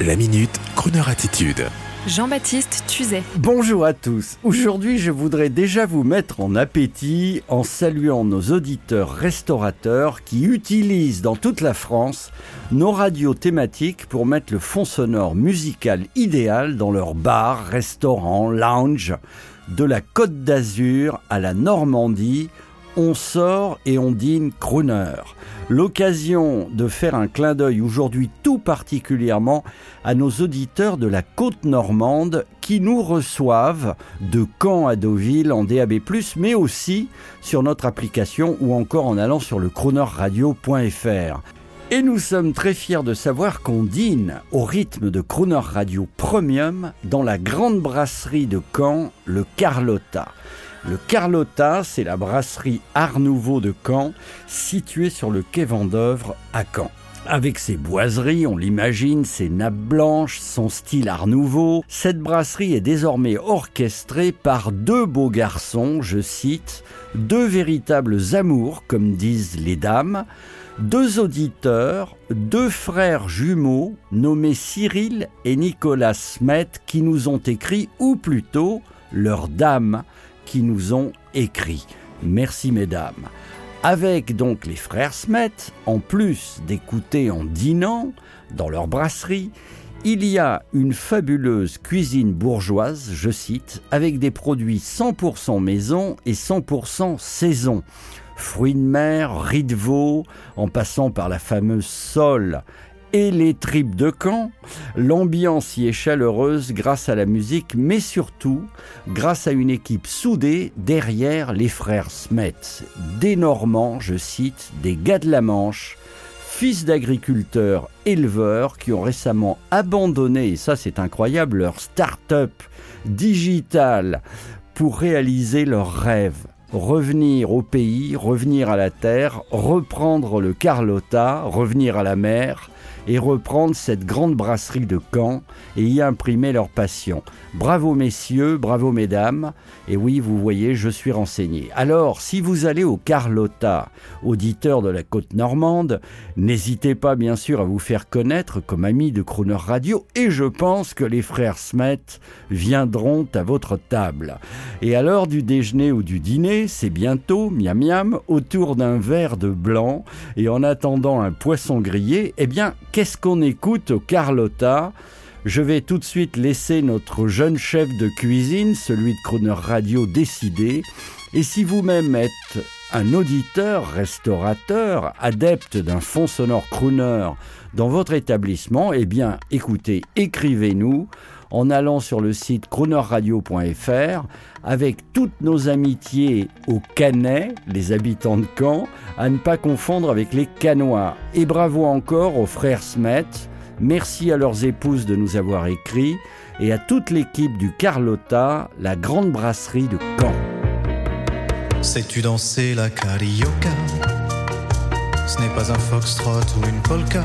La minute, Kroneur attitude. Jean-Baptiste Tuzet. Bonjour à tous. Aujourd'hui, je voudrais déjà vous mettre en appétit en saluant nos auditeurs restaurateurs qui utilisent dans toute la France nos radios thématiques pour mettre le fond sonore musical idéal dans leurs bars, restaurants, lounge, de la Côte d'Azur à la Normandie on sort et on dîne crooner. L'occasion de faire un clin d'œil aujourd'hui tout particulièrement à nos auditeurs de la côte normande qui nous reçoivent de Caen à Deauville en DAB+, mais aussi sur notre application ou encore en allant sur le croonerradio.fr. Et nous sommes très fiers de savoir qu'on dîne au rythme de Crooner Radio Premium dans la grande brasserie de Caen, le Carlotta. Le Carlotta, c'est la brasserie Art Nouveau de Caen, située sur le quai Vendœuvre à Caen. Avec ses boiseries, on l'imagine, ses nappes blanches, son style art nouveau, cette brasserie est désormais orchestrée par deux beaux garçons, je cite, deux véritables amours, comme disent les dames, deux auditeurs, deux frères jumeaux nommés Cyril et Nicolas Smet qui nous ont écrit, ou plutôt leurs dames, qui nous ont écrit. Merci mesdames. Avec donc les frères Smet, en plus d'écouter en dînant dans leur brasserie, il y a une fabuleuse cuisine bourgeoise, je cite, avec des produits 100% maison et 100% saison. Fruits de mer, riz de veau, en passant par la fameuse sole et les tripes de camp. L'ambiance y est chaleureuse grâce à la musique, mais surtout grâce à une équipe soudée derrière les frères Smet. Des Normands, je cite, des gars de la Manche, fils d'agriculteurs éleveurs qui ont récemment abandonné, et ça c'est incroyable, leur start-up digitale pour réaliser leurs rêves revenir au pays, revenir à la terre, reprendre le Carlotta, revenir à la mer, et reprendre cette grande brasserie de Caen et y imprimer leur passion. Bravo messieurs, bravo mesdames, et oui, vous voyez, je suis renseigné. Alors, si vous allez au Carlotta, auditeur de la côte normande, n'hésitez pas bien sûr à vous faire connaître comme ami de Crooner Radio, et je pense que les frères Smet viendront à votre table. Et à l'heure du déjeuner ou du dîner, c'est bientôt, miam miam, autour d'un verre de blanc, et en attendant un poisson grillé, eh bien, Qu'est-ce qu'on écoute au Carlotta? Je vais tout de suite laisser notre jeune chef de cuisine, celui de Croner Radio, décider. Et si vous-même êtes un auditeur, restaurateur, adepte d'un fond sonore crooner dans votre établissement, eh bien, écoutez, écrivez-nous en allant sur le site croonerradio.fr avec toutes nos amitiés aux Canets, les habitants de Caen, à ne pas confondre avec les Canois. Et bravo encore aux frères Smet. Merci à leurs épouses de nous avoir écrit et à toute l'équipe du Carlotta, la grande brasserie de Caen. Sais-tu danser la carioca? Ce n'est pas un foxtrot ou une polka.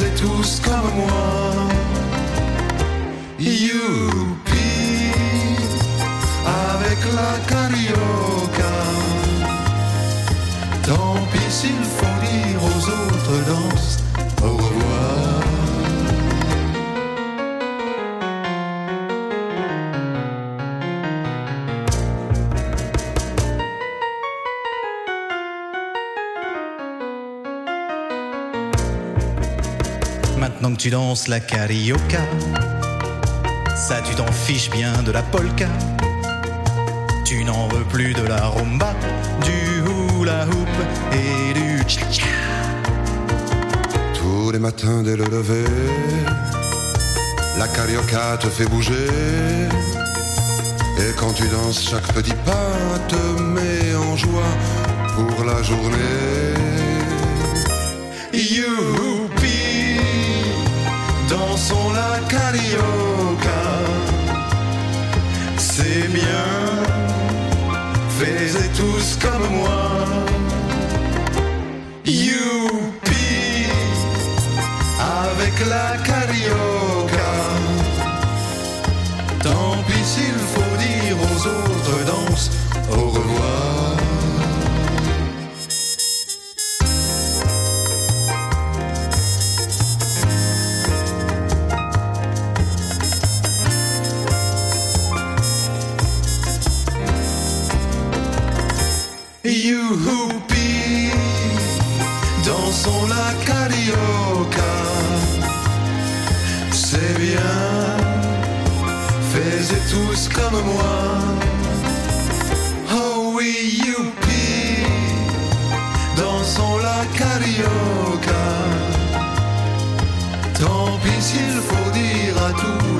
Faisez tous comme moi. Youpi, avec la carioca. Tant pis s'il faut dire aux autres danses Maintenant que tu danses la carioca, ça tu t'en fiches bien de la polka. Tu n'en veux plus de la rumba, du hula hoop et du cha-cha. Tous les matins dès le lever, la carioca te fait bouger. Et quand tu danses, chaque petit pas te met en joie pour la journée. Youpi! Bien, faites tous comme moi. Youpi, avec la carioca. Tant pis s'il faut Youpi, dansons la carioca. C'est bien, faites tous comme moi. Oh oui, youpi, dansons la carioca. Tant pis s'il faut dire à tout